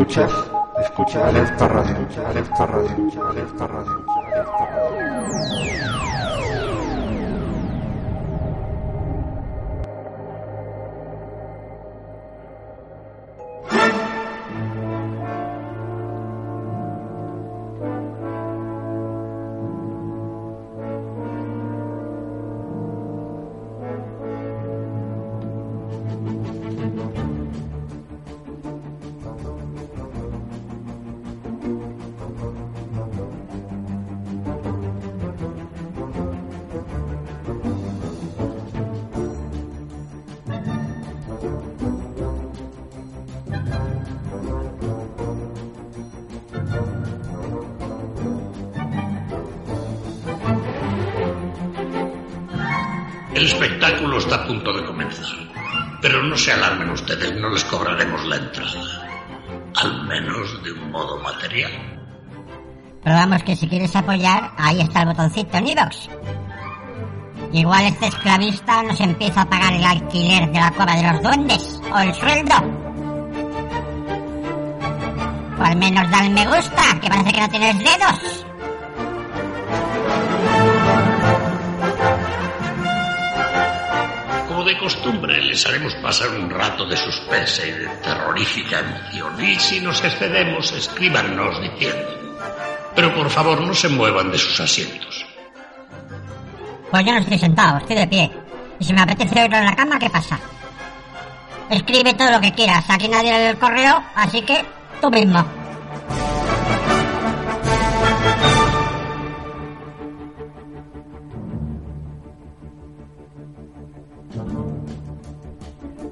Escuchas, escucha alerta radio, alerta radio, alerta radio, alerta radio. Pero no se alarmen ustedes, no les cobraremos la entrada. Al menos de un modo material. Pero vamos, que si quieres apoyar, ahí está el botoncito en iVoox. Igual este esclavista nos empieza a pagar el alquiler de la cueva de los duendes, o el sueldo. O al menos da el me gusta, que parece que no tienes dedos. De costumbre, les haremos pasar un rato de suspense y de terrorífica emoción. Y si nos excedemos, escríbanos diciendo. Pero por favor, no se muevan de sus asientos. Pues yo no estoy sentado, estoy de pie. Y si me apetece oírlo en la cama, ¿qué pasa? Escribe todo lo que quieras, aquí nadie lee el correo, así que tú mismo.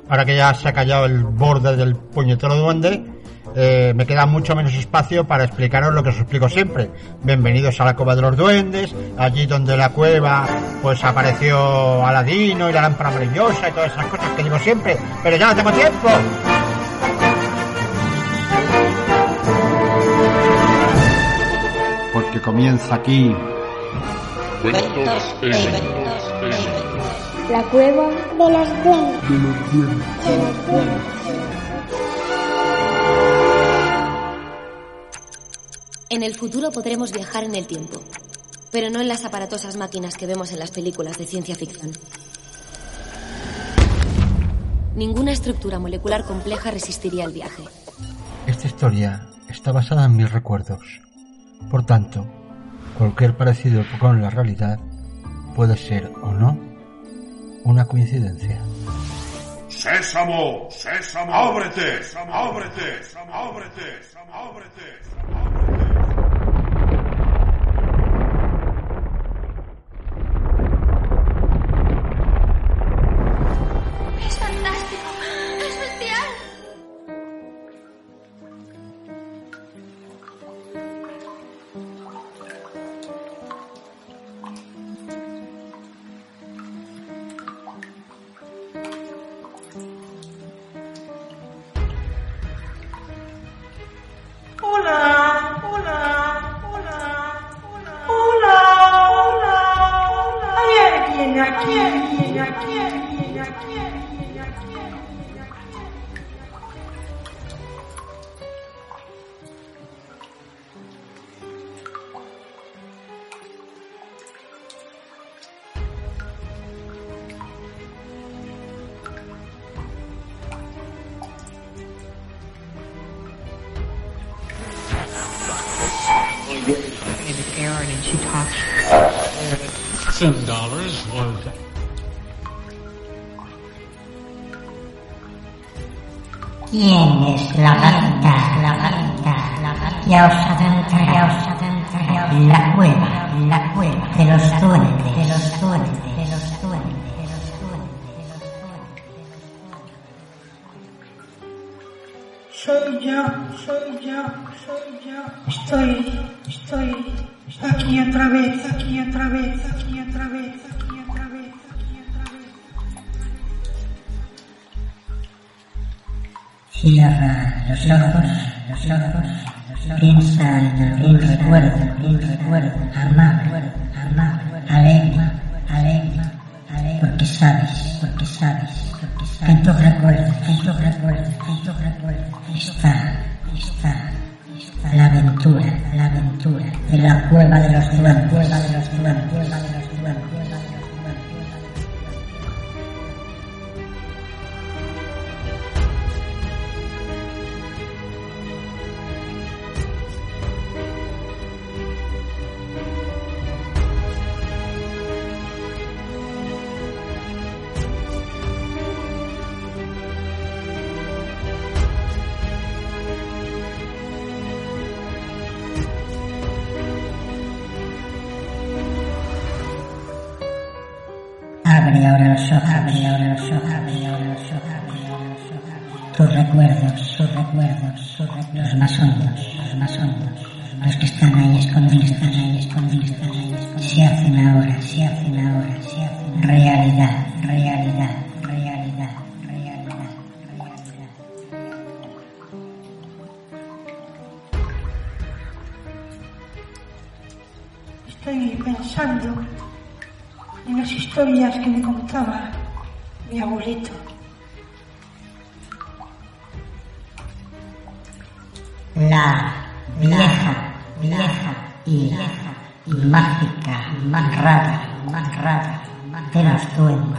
Ahora que ya se ha callado el borde del puñetero duende, eh, me queda mucho menos espacio para explicaros lo que os explico siempre. Bienvenidos a la cueva de los duendes, allí donde la cueva pues apareció Aladino y la lámpara maravillosa y todas esas cosas que digo siempre, pero ya no tengo tiempo. Porque comienza aquí Cuentos La cueva de los duendes. De los duendes. En el futuro podremos viajar en el tiempo, pero no en las aparatosas máquinas que vemos en las películas de ciencia ficción. Ninguna estructura molecular compleja resistiría el viaje. Esta historia está basada en mis recuerdos. Por tanto, cualquier parecido con la realidad puede ser o no una coincidencia. Sésamo, sésamo, ábrete, ábrete, ábrete, ábrete. Es ¿Quién es la gata, la gata, la gata? Ya os adentraré, ya os la cueva, la cueva. De los duendes, de los duendes, de los duendes, de los Soy yo, soy yo, soy yo. Estoy, estoy aquí otra vez, aquí otra vez, aquí otra vez, Cierra los ojos, los ojos, piensa en algún recuerdo, algún recuerdo, amable, amable, alegre, alegre, alegre, porque sabes, porque sabes, porque sabes, que tus recuerdos, en tus recuerdos, está, está, está la aventura, la aventura de la cueva de los duendes, cueva de los duendes, cueva de los duendes, Se hacen ahora, se hacen ahora, se hacen realidad, realidad, realidad, realidad, realidad. Estoy pensando en las historias que me contaba mi abuelito. La vieja, vieja y, y mágica, más rara, más rara de los duendes,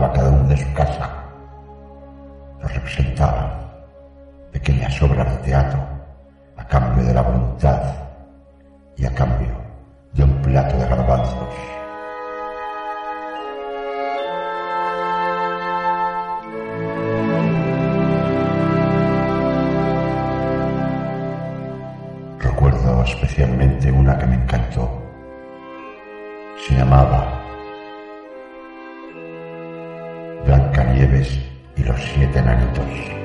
cada uno de su casa. Nos representaban pequeñas obras de teatro a cambio de la voluntad y a cambio de un plato de garbanzos. Recuerdo especialmente una que me encantó. Se llamaba Blancanieves y los siete enanitos.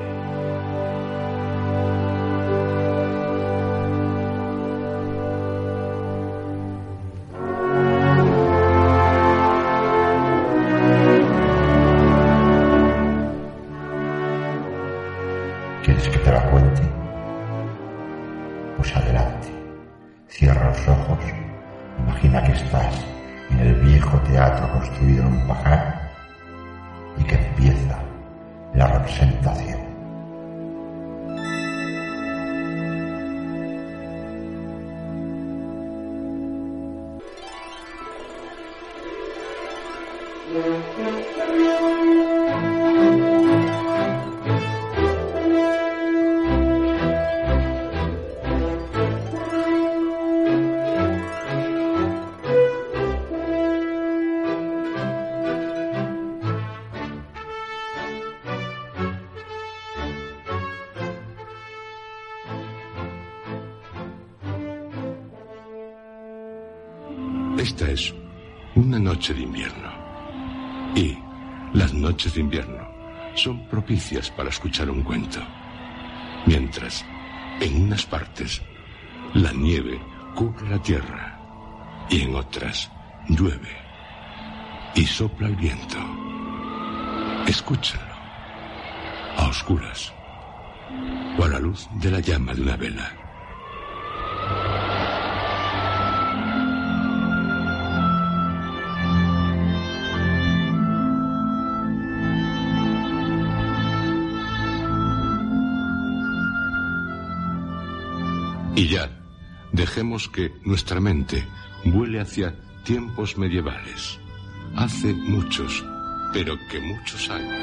De invierno. Y las noches de invierno son propicias para escuchar un cuento. Mientras, en unas partes, la nieve cubre la tierra y en otras llueve y sopla el viento. Escúchalo, a oscuras o a la luz de la llama de una vela. Y ya, dejemos que nuestra mente vuele hacia tiempos medievales. Hace muchos, pero que muchos años.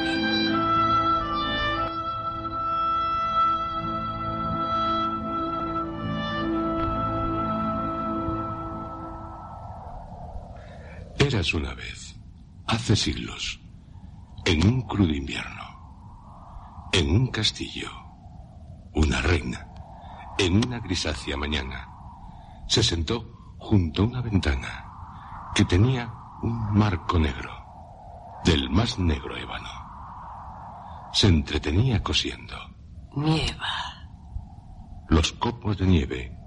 Eras una vez, hace siglos, en un crudo invierno, en un castillo, una reina en una grisácea mañana, se sentó junto a una ventana que tenía un marco negro, del más negro ébano. Se entretenía cosiendo. Nieva. Los copos de nieve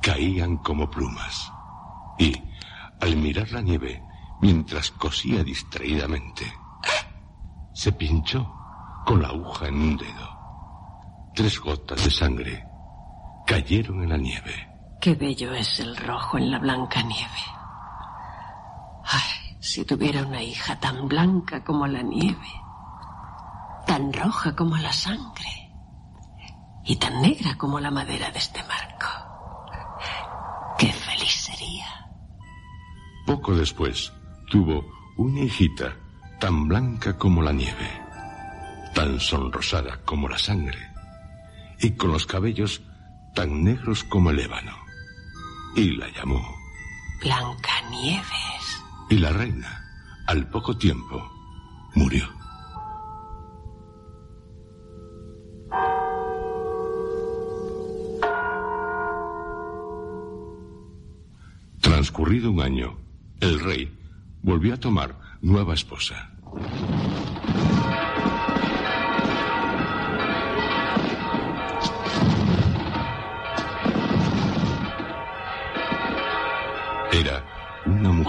caían como plumas y, al mirar la nieve mientras cosía distraídamente, se pinchó con la aguja en un dedo. Tres gotas de sangre cayeron en la nieve. Qué bello es el rojo en la blanca nieve. Ay, si tuviera una hija tan blanca como la nieve, tan roja como la sangre y tan negra como la madera de este marco. Qué feliz sería. Poco después tuvo una hijita tan blanca como la nieve, tan sonrosada como la sangre y con los cabellos tan negros como el ébano. Y la llamó. Blancanieves. Y la reina, al poco tiempo, murió. Transcurrido un año, el rey volvió a tomar nueva esposa.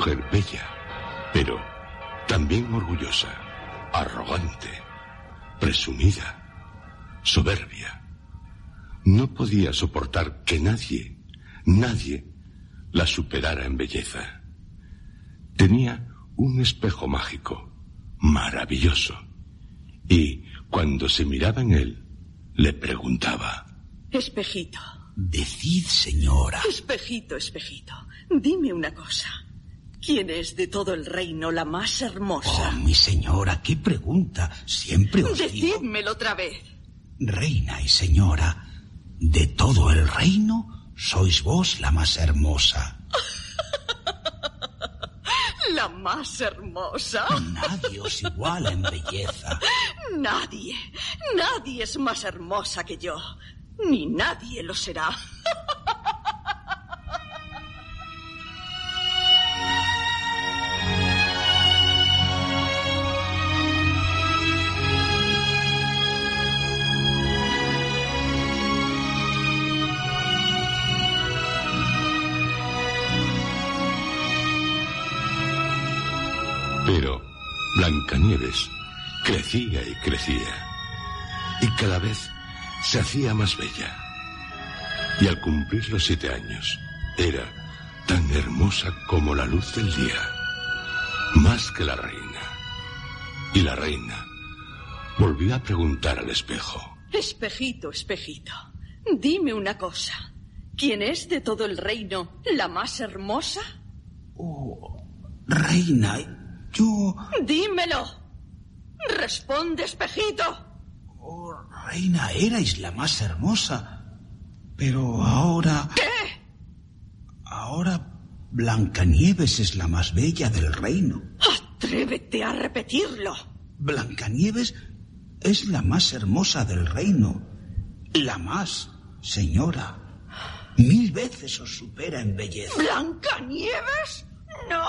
Mujer bella, pero también orgullosa, arrogante, presumida, soberbia. No podía soportar que nadie, nadie, la superara en belleza. Tenía un espejo mágico, maravilloso, y cuando se miraba en él, le preguntaba. Espejito. Decid, señora. Espejito, espejito. Dime una cosa. ¿Quién es de todo el reino la más hermosa? Oh, mi señora, qué pregunta. Siempre os digo... Decídmelo otra vez. Reina y señora, de todo el reino sois vos la más hermosa. ¿La más hermosa? Nadie os iguala en belleza. Nadie, nadie es más hermosa que yo. Ni nadie lo será. Blancanieves crecía y crecía. Y cada vez se hacía más bella. Y al cumplir los siete años, era tan hermosa como la luz del día, más que la reina. Y la reina volvió a preguntar al espejo. Espejito, espejito, dime una cosa. ¿Quién es de todo el reino la más hermosa? Oh, reina, yo... Dímelo. Responde, espejito. Oh, reina, erais la más hermosa. Pero ahora... ¿Qué? Ahora Blancanieves es la más bella del reino. Atrévete a repetirlo. Blancanieves es la más hermosa del reino. La más, señora. Mil veces os supera en belleza. ¿Blancanieves? ¡No!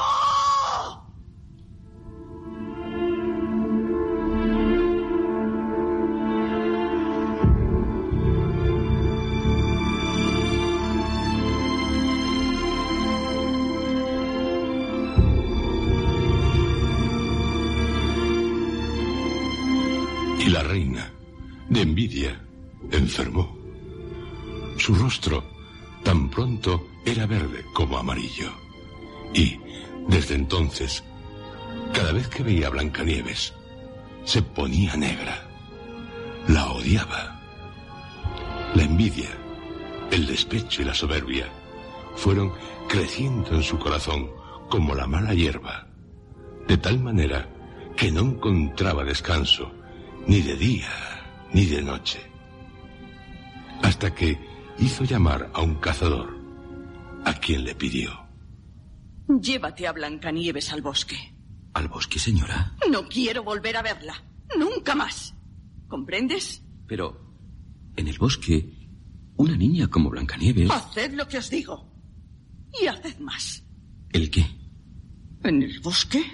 Y la reina, de envidia, enfermó. Su rostro tan pronto era verde como amarillo. Y, desde entonces, cada vez que veía a Blancanieves, se ponía negra. La odiaba. La envidia, el despecho y la soberbia fueron creciendo en su corazón como la mala hierba, de tal manera que no encontraba descanso ni de día ni de noche. Hasta que hizo llamar a un cazador, a quien le pidió. Llévate a Blancanieves al bosque. ¿Al bosque, señora? No quiero volver a verla. Nunca más. ¿Comprendes? Pero, en el bosque, una niña como Blancanieves... Haced lo que os digo. Y haced más. ¿El qué? En el bosque,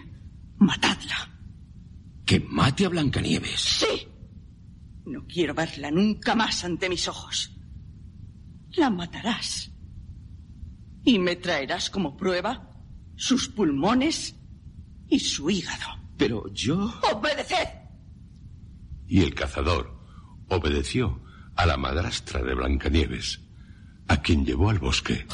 matadla. ¿Que mate a Blancanieves? Sí. No quiero verla nunca más ante mis ojos. La matarás. Y me traerás como prueba sus pulmones y su hígado. Pero yo... ¡Obedeced! Y el cazador obedeció a la madrastra de Blancanieves, a quien llevó al bosque.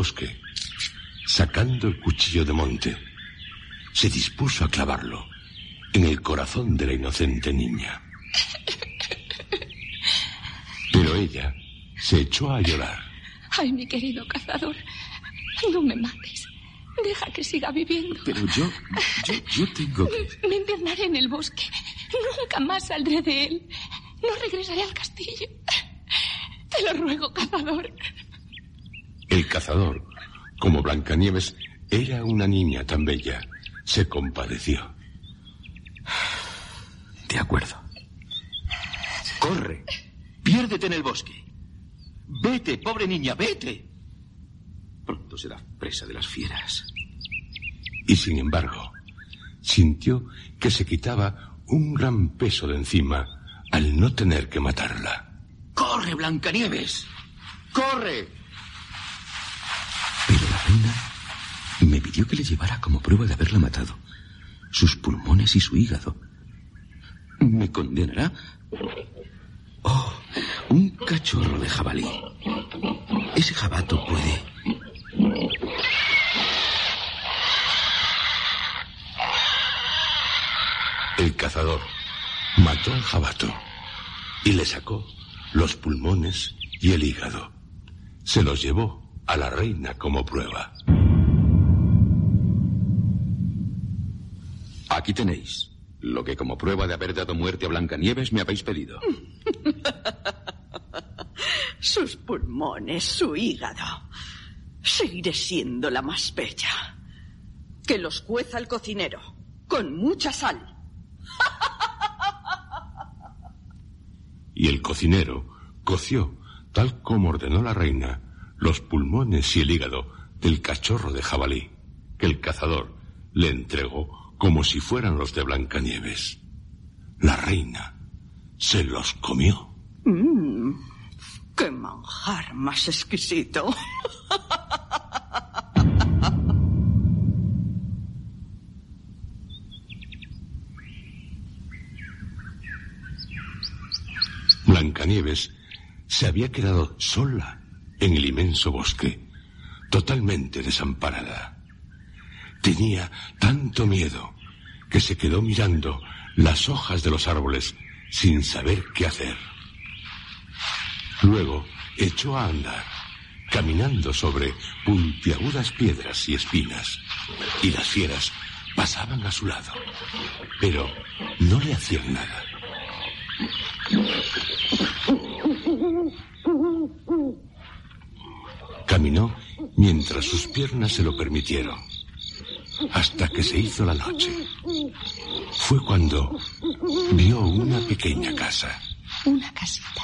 Bosque, sacando el cuchillo de monte, se dispuso a clavarlo en el corazón de la inocente niña. Pero ella se echó a llorar. Ay, mi querido cazador, no me mates. Deja que siga viviendo. Pero yo, yo, yo tengo que... Me internaré en el bosque. Nunca más saldré de él. No regresaré al castillo. Te lo ruego, cazador. El cazador, como Blancanieves era una niña tan bella, se compadeció. De acuerdo. Corre. Piérdete en el bosque. Vete, pobre niña, vete. Pronto será presa de las fieras. Y sin embargo, sintió que se quitaba un gran peso de encima al no tener que matarla. ¡Corre, Blancanieves! ¡Corre! Me pidió que le llevara como prueba de haberla matado sus pulmones y su hígado. ¿Me condenará? Oh, un cachorro de jabalí. Ese jabato puede... El cazador mató al jabato y le sacó los pulmones y el hígado. Se los llevó a la reina como prueba. Aquí tenéis lo que como prueba de haber dado muerte a Blancanieves me habéis pedido. Sus pulmones, su hígado. Seguiré siendo la más bella. Que los cueza el cocinero, con mucha sal. Y el cocinero coció, tal como ordenó la reina, los pulmones y el hígado del cachorro de jabalí, que el cazador le entregó como si fueran los de Blancanieves. La reina se los comió. Mmm, qué manjar más exquisito. Blancanieves se había quedado sola en el inmenso bosque, totalmente desamparada. Tenía tanto miedo que se quedó mirando las hojas de los árboles sin saber qué hacer. Luego echó a andar, caminando sobre puntiagudas piedras y espinas, y las fieras pasaban a su lado, pero no le hacían nada. Caminó mientras sus piernas se lo permitieron, hasta que se hizo la noche. Fue cuando vio una pequeña casa. Una casita.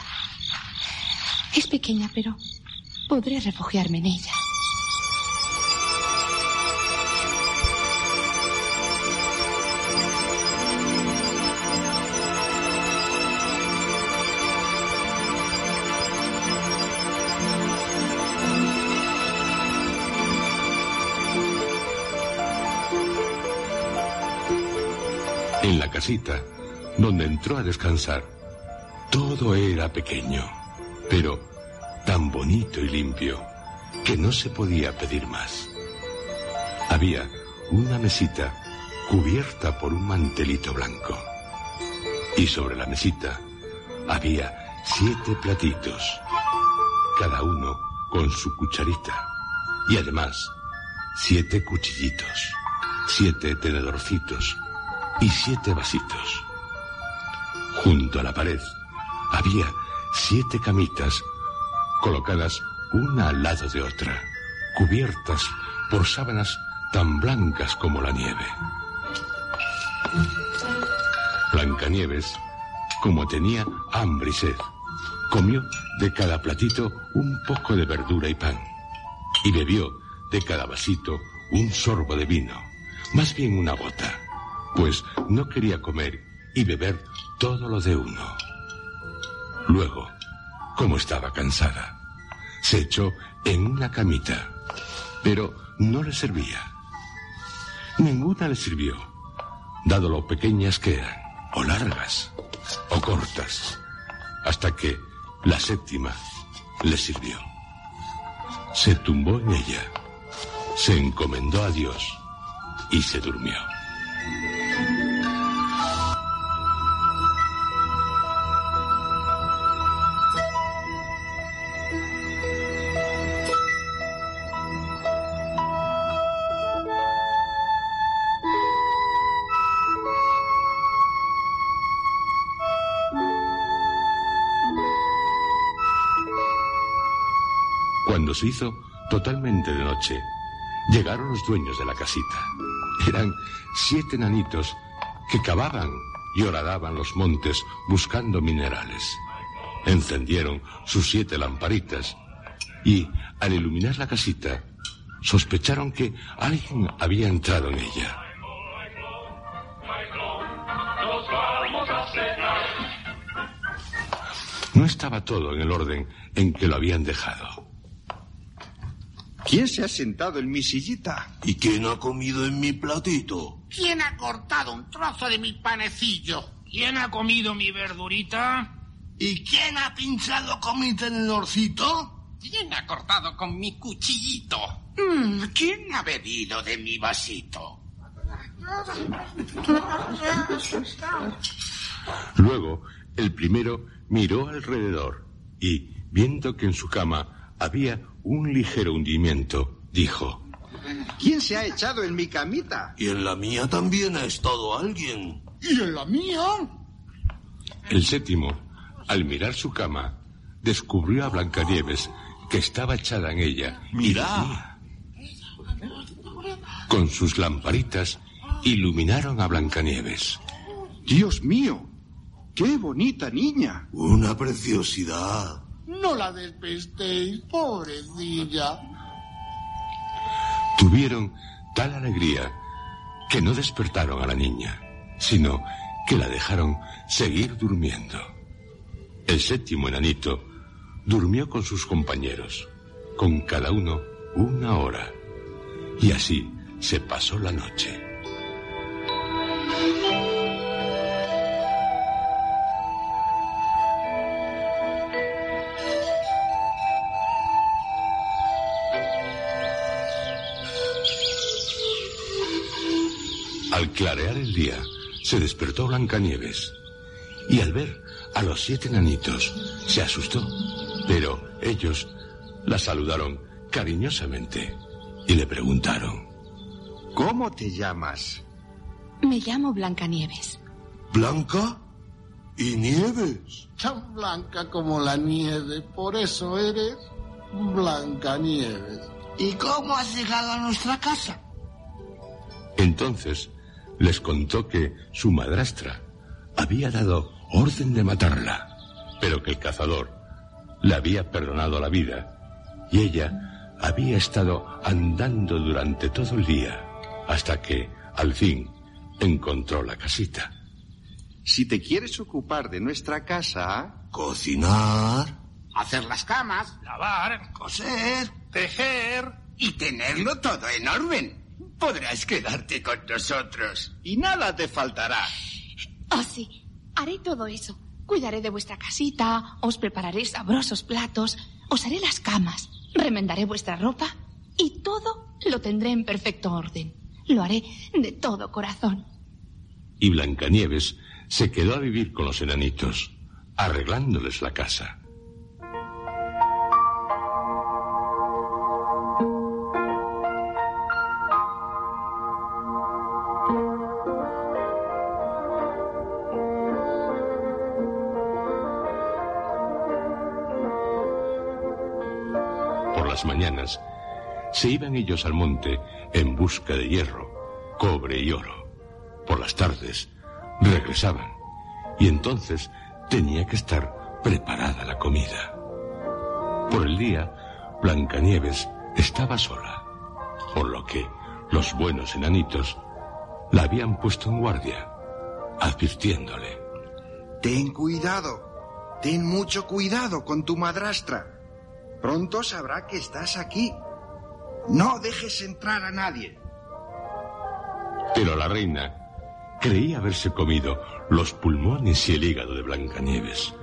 Es pequeña, pero podré refugiarme en ella. En la casita, donde entró a descansar, todo era pequeño, pero tan bonito y limpio que no se podía pedir más. Había una mesita cubierta por un mantelito blanco. Y sobre la mesita había siete platitos, cada uno con su cucharita. Y además, siete cuchillitos, siete tenedorcitos y siete vasitos. Junto a la pared había siete camitas colocadas una al lado de otra, cubiertas por sábanas tan blancas como la nieve. Blancanieves, como tenía hambre y sed, comió de cada platito un poco de verdura y pan, y bebió de cada vasito un sorbo de vino, más bien una gota, pues no quería comer y beber todo lo de uno. Luego, como estaba cansada, se echó en una camita, pero no le servía. Ninguna le sirvió, dado lo pequeñas que eran, o largas, o cortas, hasta que la séptima le sirvió. Se tumbó en ella, se encomendó a Dios y se durmió. Se hizo totalmente de noche, llegaron los dueños de la casita. Eran siete nanitos que cavaban y horadaban los montes buscando minerales. Encendieron sus siete lamparitas y, al iluminar la casita, sospecharon que alguien había entrado en ella. No estaba todo en el orden en que lo habían dejado. ¿Quién se ha sentado en mi sillita? ¿Y quién ha comido en mi platito? ¿Quién ha cortado un trozo de mi panecillo? ¿Quién ha comido mi verdurita? ¿Y quién ha pinchado con mi tenedorcito? ¿Quién ha cortado con mi cuchillito? Mm, ¿Quién ha bebido de mi vasito? Luego, el primero miró alrededor y, viendo que en su cama había un ligero hundimiento, dijo, ¿Quién se ha echado en mi camita? Y en la mía también ha estado alguien. ¿Y en la mía? El séptimo, al mirar su cama, descubrió a Blancanieves que estaba echada en ella. Mira. Con sus lamparitas iluminaron a Blancanieves. Dios mío, qué bonita niña. Una preciosidad. No la despestéis, pobrecilla. Tuvieron tal alegría que no despertaron a la niña, sino que la dejaron seguir durmiendo. El séptimo enanito durmió con sus compañeros, con cada uno una hora. Y así se pasó la noche. Clarear el día, se despertó Blancanieves y al ver a los siete nanitos se asustó, pero ellos la saludaron cariñosamente y le preguntaron. ¿Cómo te llamas? Me llamo Blancanieves. ¿Blanca? ¿Y Nieves? Tan blanca como la nieve, por eso eres Blanca Nieves. ¿Y cómo has llegado a nuestra casa? Entonces les contó que su madrastra había dado orden de matarla, pero que el cazador le había perdonado la vida y ella había estado andando durante todo el día hasta que, al fin, encontró la casita. Si te quieres ocupar de nuestra casa... Cocinar. Hacer las camas. Lavar. Coser. Tejer. Y tenerlo todo en orden. Podrás quedarte con nosotros. Y nada te faltará. Oh, sí. Haré todo eso. Cuidaré de vuestra casita, os prepararé sabrosos platos, os haré las camas, remendaré vuestra ropa y todo lo tendré en perfecto orden. Lo haré de todo corazón. Y Blancanieves se quedó a vivir con los enanitos, arreglándoles la casa. Se iban ellos al monte en busca de hierro, cobre y oro. Por las tardes regresaban y entonces tenía que estar preparada la comida. Por el día, Blancanieves estaba sola, por lo que los buenos enanitos la habían puesto en guardia, advirtiéndole. Ten cuidado. Ten mucho cuidado con tu madrastra. Pronto sabrá que estás aquí. No dejes entrar a nadie. Pero la reina creía haberse comido los pulmones y el hígado de Blancanieves.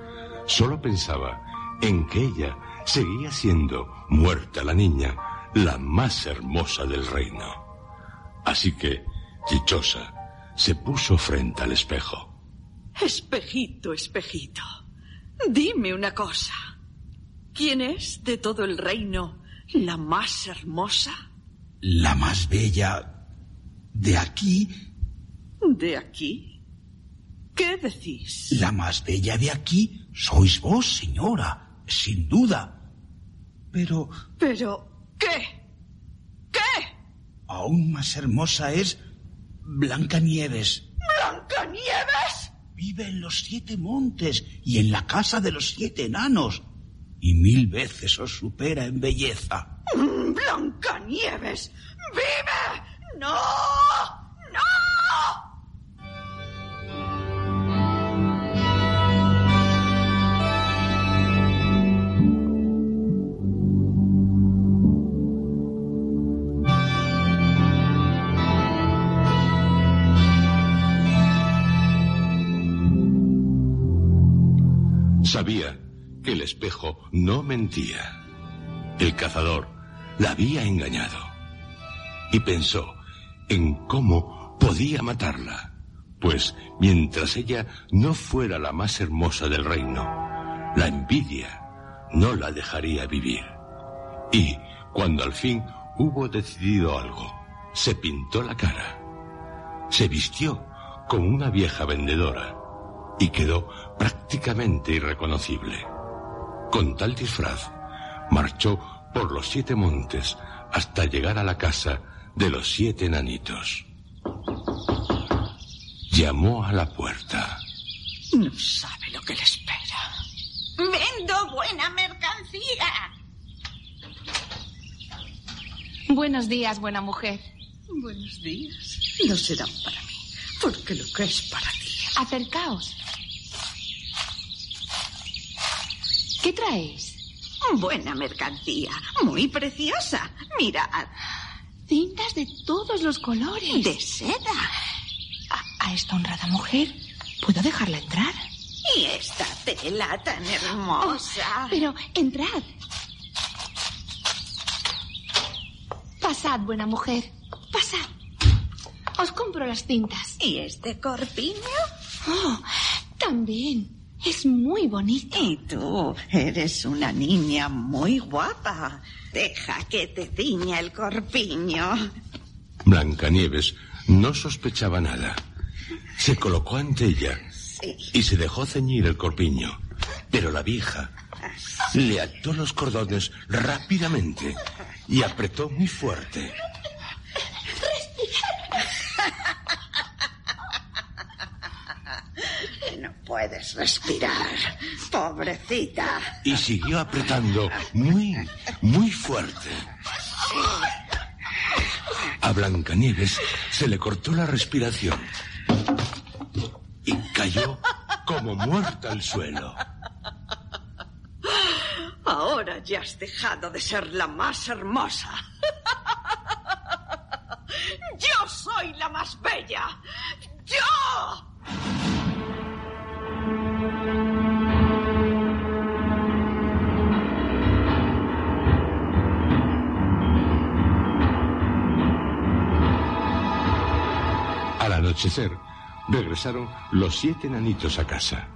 Solo pensaba en que ella seguía siendo muerta la niña, la más hermosa del reino. Así que, dichosa, se puso frente al espejo. Espejito, espejito, dime una cosa. ¿Quién es de todo el reino la más hermosa? La más bella de aquí. ¿De aquí? ¿Qué decís? La más bella de aquí sois vos, señora, sin duda. Pero Pero, ¿qué? ¿Qué? aún más hermosa es Blancanieves. ¿Blancanieves? Vive en los siete montes y en la casa de los siete enanos. Y mil veces os supera en belleza. ¡Blancanieves! ¡Vive! ¡No! ¡No! Sabía el espejo no mentía. El cazador la había engañado. Y pensó en cómo podía matarla. Pues mientras ella no fuera la más hermosa del reino, la envidia no la dejaría vivir. Y cuando al fin hubo decidido algo, se pintó la cara. Se vistió como una vieja vendedora y quedó prácticamente irreconocible. Con tal disfraz, marchó por los siete montes hasta llegar a la casa de los siete enanitos. Llamó a la puerta. No sabe lo que le espera. Vendo buena mercancía. Buenos días, buena mujer. Buenos días. No serán para mí, porque lo que es para ti. Acercaos. ¿Qué traéis? Buena mercancía, muy preciosa. Mirad. Cintas de todos los colores. De seda. A, a esta honrada mujer, ¿puedo dejarla entrar? Y esta tela tan hermosa. Oh, pero entrad. Pasad, buena mujer. Pasad. Os compro las cintas. ¿Y este corpiño? Oh, también. Es muy bonito. Y tú eres una niña muy guapa. Deja que te ciña el corpiño. Blancanieves no sospechaba nada. Se colocó ante ella Sí. y se dejó ceñir el corpiño. Pero la vieja le ató los cordones rápidamente y apretó muy fuerte. Puedes respirar, pobrecita. Y siguió apretando muy, muy fuerte. A Blancanieves se le cortó la respiración y cayó como muerta al suelo. Ahora ya has dejado de ser la más hermosa. Regresaron los siete enanitos a casa.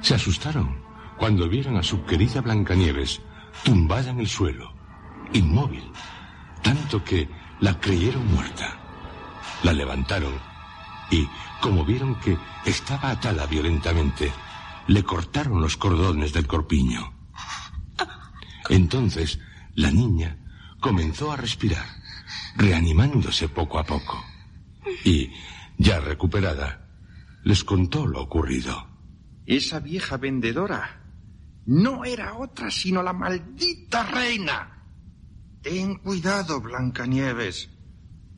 Se asustaron cuando vieron a su querida Blancanieves tumbada en el suelo, inmóvil, tanto que la creyeron muerta. La levantaron y, como vieron que estaba atada violentamente, le cortaron los cordones del corpiño. Entonces, la niña comenzó a respirar, reanimándose poco a poco. Y, ya recuperada, les contó lo ocurrido. Esa vieja vendedora no era otra sino la maldita reina. Ten cuidado, Blancanieves.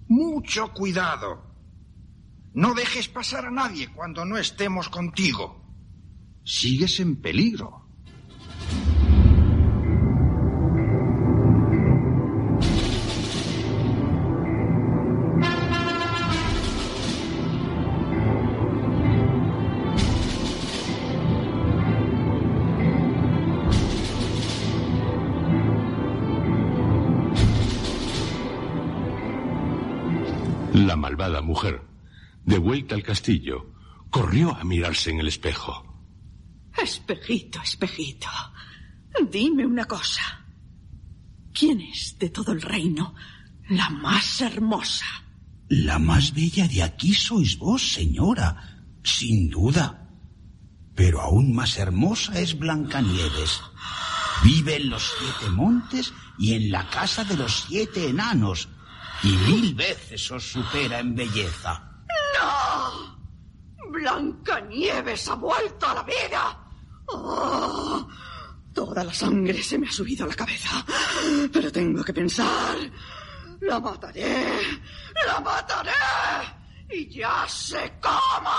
Mucho cuidado. No dejes pasar a nadie cuando no estemos contigo. Sigues en peligro. La malvada mujer, de vuelta al castillo, corrió a mirarse en el espejo. Espejito, espejito. Dime una cosa. ¿Quién es de todo el reino la más hermosa? La más bella de aquí sois vos, señora, sin duda. Pero aún más hermosa es Blancanieves. Vive en los siete montes y en la casa de los siete enanos, y mil veces os supera en belleza. ¡No! Blancanieves ha vuelto a la vida. ¡Oh! Toda la sangre se me ha subido a la cabeza. Pero tengo que pensar. La mataré. La mataré. Y ya sé cómo.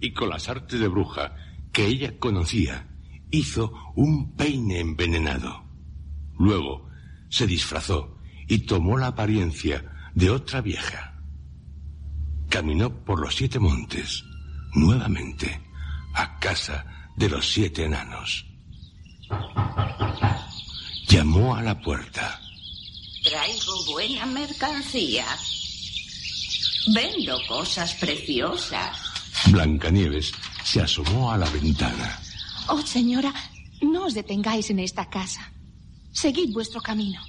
Y con las artes de bruja que ella conocía, hizo un peine envenenado. Luego se disfrazó y tomó la apariencia de otra vieja. Caminó por los siete montes, nuevamente, a casa de los siete enanos. Llamó a la puerta. Traigo buena mercancía. Vendo cosas preciosas. Blancanieves se asomó a la ventana. Oh, señora, no os detengáis en esta casa. Seguid vuestro camino.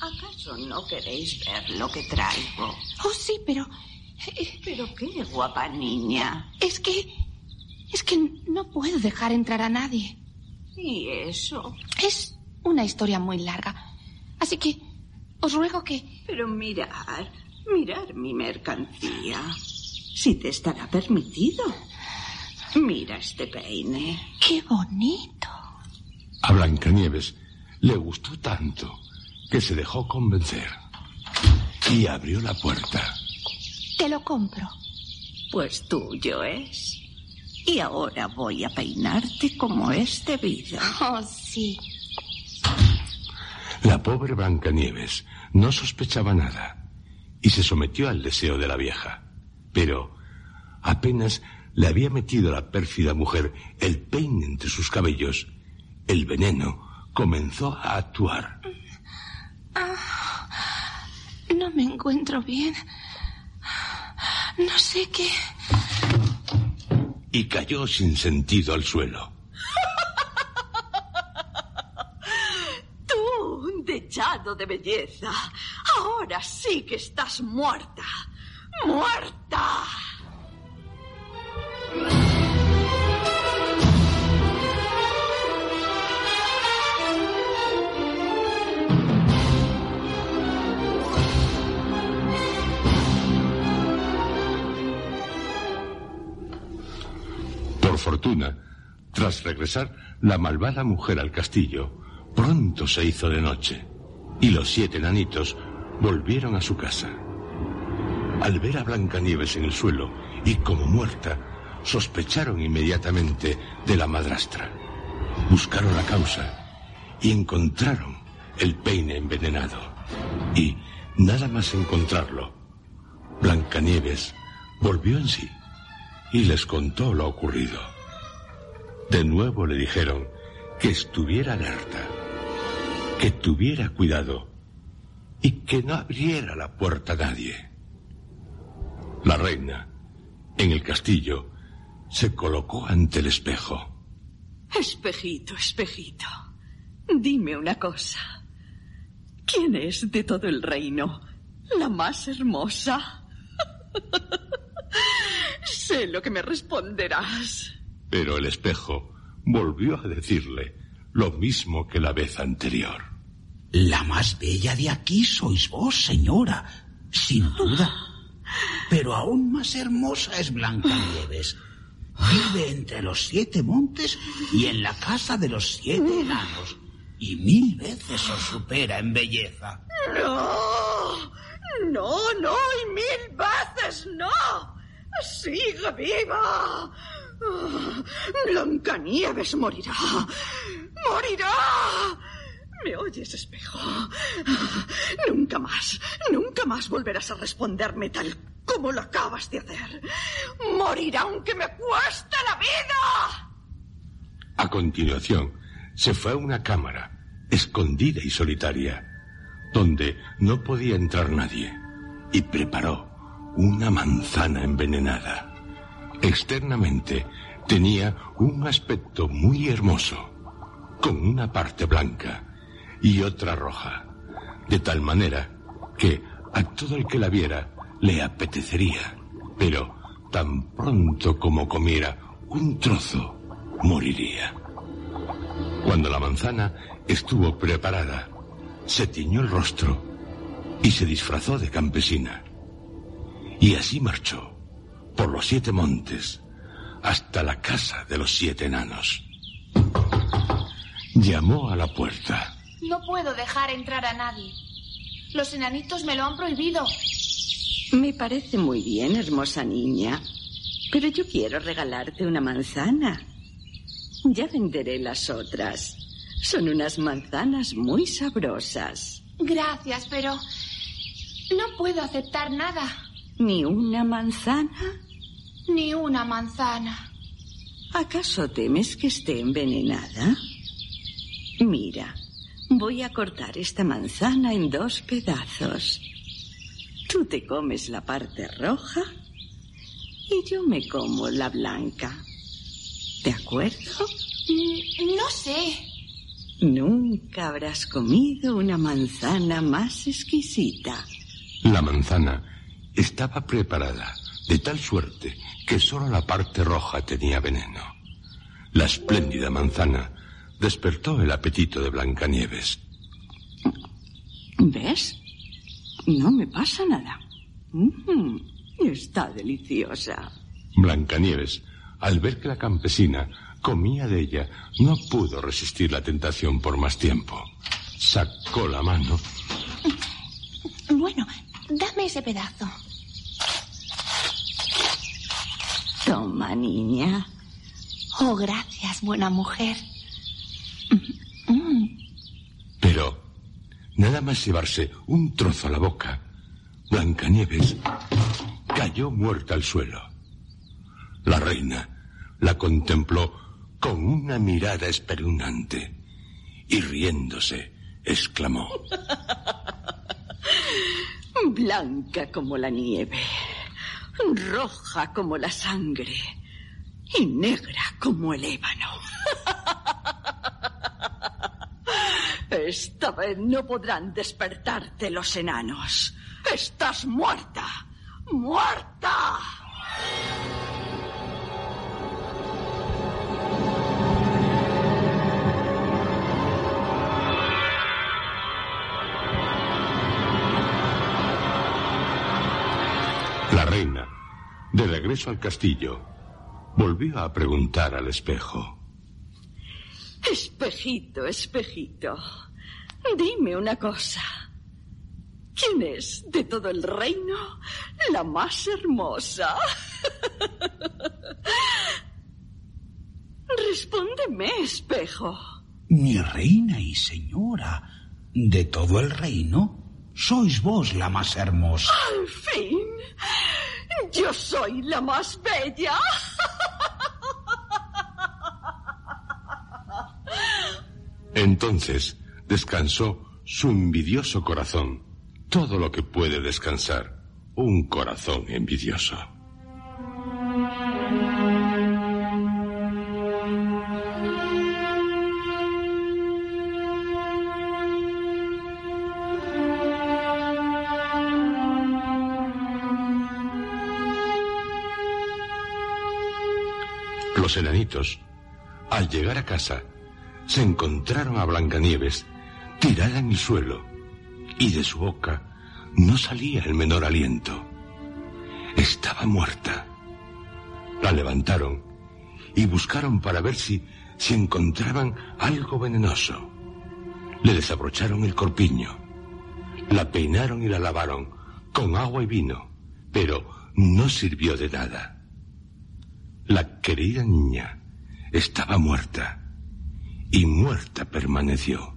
¿Acaso no queréis ver lo que traigo? Oh, sí, pero... ¿Pero qué, guapa niña? Es que... Es que no puedo dejar entrar a nadie. ¿Y eso? Es una historia muy larga. Así que os ruego que... Pero mirar, mirar mi mercancía. Si te estará permitido. Mira este peine. ¡Qué bonito! A Blancanieves le gustó tanto que se dejó convencer y abrió la puerta. Te lo compro. Pues tuyo es. Y ahora voy a peinarte como es debido. Oh, sí. La pobre Blancanieves no sospechaba nada y se sometió al deseo de la vieja. Pero apenas le había metido a la pérfida mujer el peine entre sus cabellos, el veneno comenzó a actuar. No me encuentro bien. No sé qué. Y cayó sin sentido al suelo. Tú, un dechado de belleza. Ahora sí que estás muerta. ¡Muerta! Tras regresar la malvada mujer al castillo, pronto se hizo de noche y los siete enanitos volvieron a su casa. Al ver a Blancanieves en el suelo y como muerta, sospecharon inmediatamente de la madrastra. Buscaron la causa y encontraron el peine envenenado. Y, nada más encontrarlo, Blancanieves volvió en sí y les contó lo ocurrido. De nuevo le dijeron que estuviera alerta, que tuviera cuidado y que no abriera la puerta a nadie. La reina, en el castillo, se colocó ante el espejo. Espejito, espejito. Dime una cosa. ¿Quién es de todo el reino la más hermosa? sé lo que me responderás. Pero el espejo volvió a decirle lo mismo que la vez anterior. La más bella de aquí sois vos, señora, sin duda. Pero aún más hermosa es Blancanieves. Vive entre los siete montes y en la casa de los siete enanos. Y mil veces os supera en belleza. No, no, no, y mil veces no. Sigue viva. Blancanieves morirá. Morirá. ¿Me oyes, espejo? Nunca más, nunca más volverás a responderme tal como lo acabas de hacer. Morirá aunque me cueste la vida. A continuación, se fue a una cámara, escondida y solitaria, donde no podía entrar nadie, y preparó una manzana envenenada. Externamente tenía un aspecto muy hermoso, con una parte blanca y otra roja, de tal manera que a todo el que la viera le apetecería, pero tan pronto como comiera un trozo, moriría. Cuando la manzana estuvo preparada, se tiñó el rostro y se disfrazó de campesina. Y así marchó por los siete montes hasta la casa de los siete enanos. Llamó a la puerta. No puedo dejar entrar a nadie. Los enanitos me lo han prohibido. Me parece muy bien, hermosa niña. Pero yo quiero regalarte una manzana. Ya venderé las otras. Son unas manzanas muy sabrosas. Gracias, pero no puedo aceptar nada. ¿Ni una manzana? Ni una manzana. ¿Acaso temes que esté envenenada? Mira, voy a cortar esta manzana en dos pedazos. Tú te comes la parte roja y yo me como la blanca. ¿De acuerdo? Mm, No sé. Nunca habrás comido una manzana más exquisita. La manzana estaba preparada de tal suerte que solo la parte roja tenía veneno. La espléndida manzana despertó el apetito de Blancanieves. ¿Ves? No me pasa nada. Mm, está deliciosa. Blancanieves, al ver que la campesina comía de ella, no pudo resistir la tentación por más tiempo. Sacó la mano Bueno, dame ese pedazo. Toma, niña. Oh, gracias, buena mujer. Pero, nada más llevarse un trozo a la boca, Blancanieves cayó muerta al suelo. La reina la contempló con una mirada espeluznante y riéndose exclamó. Blanca como la nieve, roja como la sangre y negra como el ébano. Esta vez no podrán despertarte los enanos. Estás muerta. ¡Muerta! De regreso al castillo, volvió a preguntar al espejo. Espejito, espejito, dime una cosa. ¿Quién es de todo el reino la más hermosa? Respóndeme, espejo. Mi reina y señora, de todo el reino, sois vos la más hermosa. Al fin, yo soy la más bella. Entonces descansó su envidioso corazón, todo lo que puede descansar un corazón envidioso. Los enanitos, al llegar a casa, se encontraron a Blancanieves tirada en el suelo y de su boca no salía el menor aliento. Estaba muerta. La levantaron y buscaron para ver si, si encontraban algo venenoso. Le desabrocharon el corpiño, la peinaron y la lavaron con agua y vino, pero no sirvió de nada. La querida niña estaba muerta y muerta permaneció.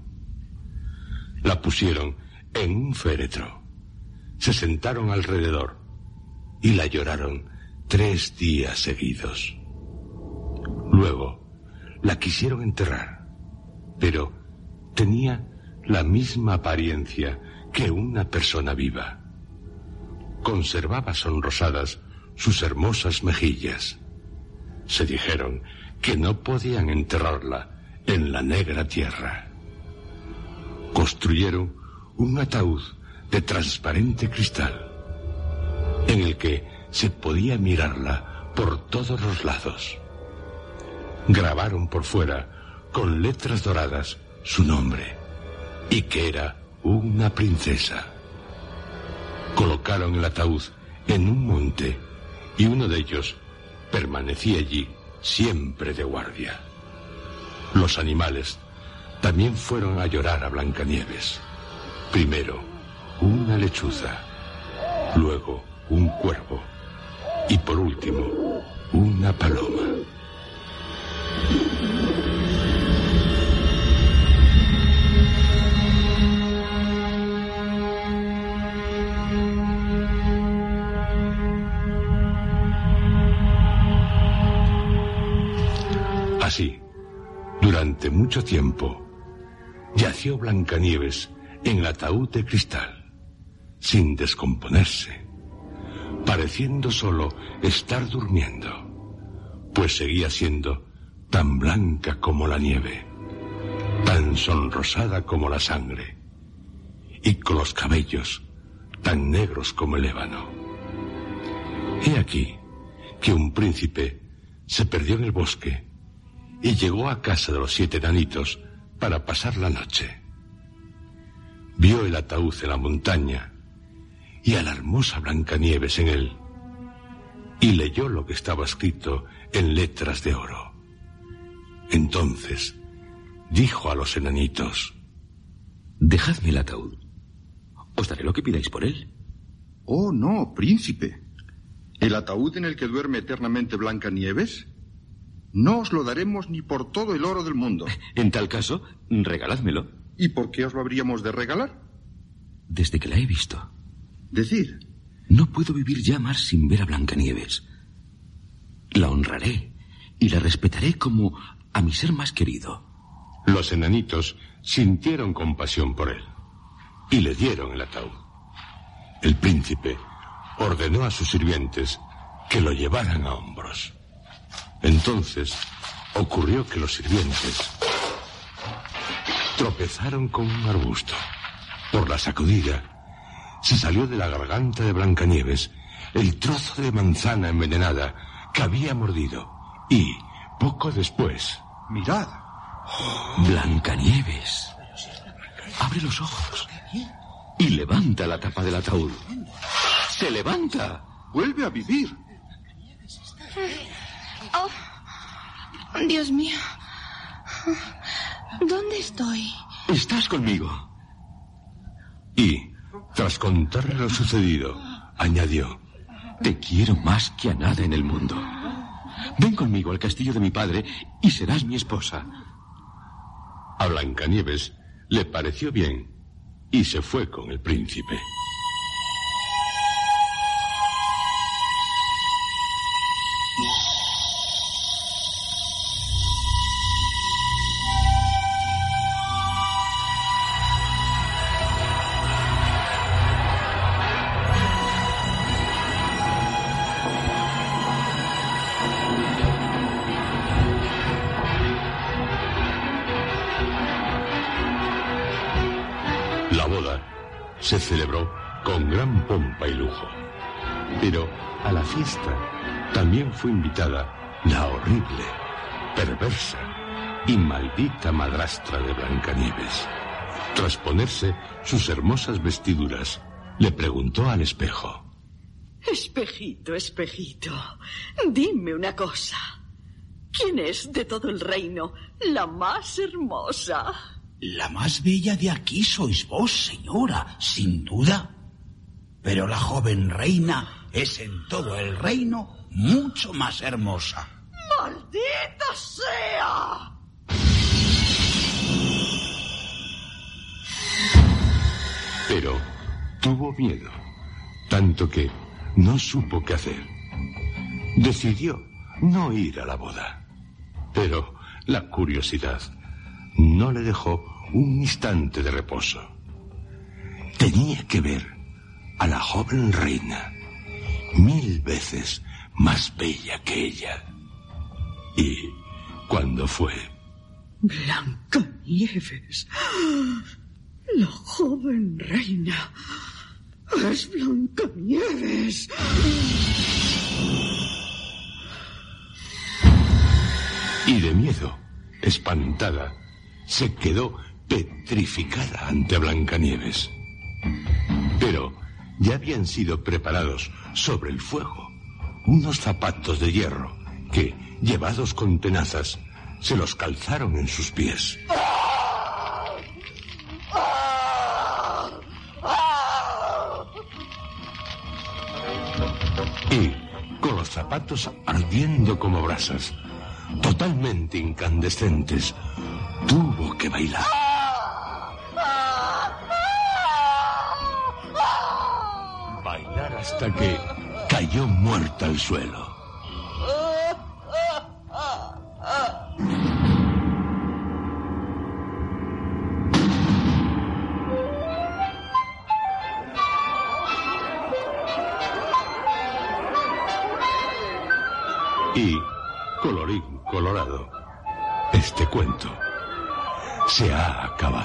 La pusieron en un féretro. Se sentaron alrededor y la lloraron tres días seguidos. Luego la quisieron enterrar, pero tenía la misma apariencia que una persona viva. Conservaba sonrosadas sus hermosas mejillas. Se dijeron que no podían enterrarla en la negra tierra. Construyeron un ataúd de transparente cristal, en el que se podía mirarla por todos los lados. Grabaron por fuera, con letras doradas, su nombre, y que era una princesa. Colocaron el ataúd en un monte, y uno de ellos permanecía allí siempre de guardia. Los animales también fueron a llorar a Blancanieves. Primero una lechuza, luego un cuervo y por último una paloma. Así, durante mucho tiempo, yació Blancanieves en el ataúd de cristal, sin descomponerse, pareciendo solo estar durmiendo, pues seguía siendo tan blanca como la nieve, tan sonrosada como la sangre, y con los cabellos tan negros como el ébano. He aquí que un príncipe se perdió en el bosque y llegó a casa de los siete enanitos para pasar la noche. Vio el ataúd en la montaña y a la hermosa Blancanieves en él, y leyó lo que estaba escrito en letras de oro. Entonces dijo a los enanitos, Dejadme el ataúd. Os daré lo que pidáis por él. Oh, no, príncipe. ¿El ataúd en el que duerme eternamente Blancanieves? No os lo daremos ni por todo el oro del mundo. En tal caso, regaládmelo. ¿Y por qué os lo habríamos de regalar? Desde que la he visto. Decid. No puedo vivir ya más sin ver a Blancanieves. La honraré y la respetaré como a mi ser más querido. Los enanitos sintieron compasión por él y le dieron el ataúd. El príncipe ordenó a sus sirvientes que lo llevaran a hombros. Entonces ocurrió que los sirvientes tropezaron con un arbusto. Por la sacudida se salió de la garganta de Blancanieves el trozo de manzana envenenada que había mordido y poco después. Mirad. Blancanieves. Abre los ojos y levanta la tapa del ataúd. Se levanta. Vuelve a vivir. Oh, Dios mío. ¿Dónde estoy? Estás conmigo. Y, tras contarle lo sucedido, añadió, Te quiero más que a nada en el mundo. Ven conmigo al castillo de mi padre y serás mi esposa. A Blancanieves le pareció bien y se fue con el príncipe. Fue invitada la horrible, perversa y maldita madrastra de Blancanieves. Tras ponerse sus hermosas vestiduras, le preguntó al espejo. Espejito, espejito, dime una cosa. ¿Quién es de todo el reino la más hermosa? La más bella de aquí sois vos, señora, sin duda. Pero la joven reina es en todo el reino mucho más hermosa. ¡Maldita sea! Pero tuvo miedo, tanto que no supo qué hacer. Decidió no ir a la boda. Pero la curiosidad no le dejó un instante de reposo. Tenía que ver a la joven reina, mil veces más bella que ella. Y cuando fue, Blancanieves. La joven reina. Es Blancanieves. y de miedo, espantada, se quedó petrificada ante Blancanieves. Pero ya habían sido preparados sobre el fuego unos zapatos de hierro que, llevados con tenazas, se los calzaron en sus pies. Y, con los zapatos ardiendo como brasas, totalmente incandescentes, tuvo que bailar. Bailar hasta que cayó muerta al suelo. Y, colorín colorado, este cuento se ha acabado.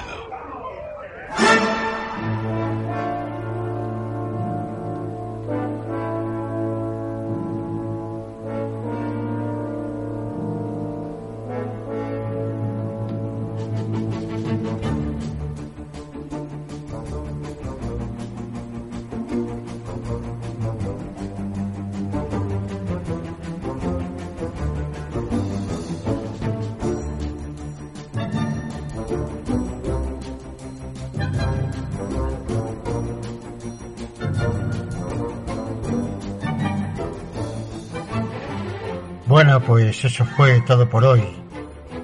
Pues eso fue todo por hoy.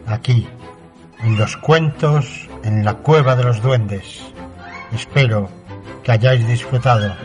Aquí, en los cuentos, en la cueva de los duendes. Espero que hayáis disfrutado.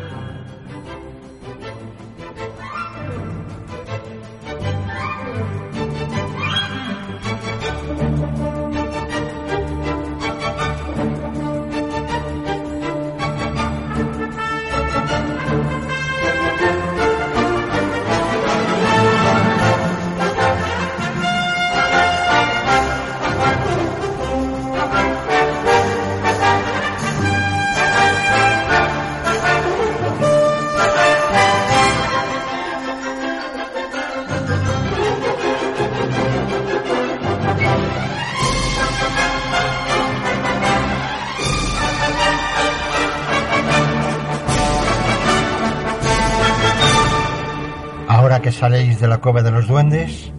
Cueva de los duendes,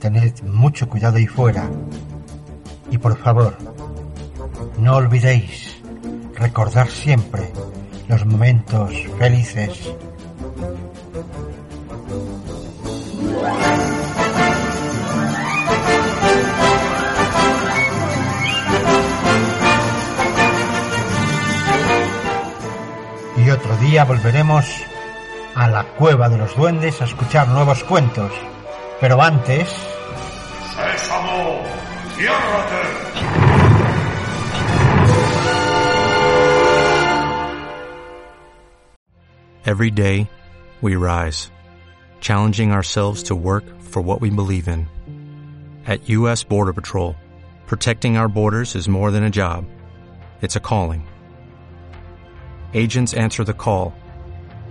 tened mucho cuidado ahí fuera. Y por favor, no olvidéis recordar siempre los momentos felices. Y otro día volveremos a la cueva de los duendes a escuchar nuevos cuentos. Pero antes... ¡Sésamo! ¡Ciérrate! Every day, we rise, challenging ourselves to work for what we believe in. At U.S. Border Patrol, protecting our borders is more than a job. It's a calling. Agents answer the call,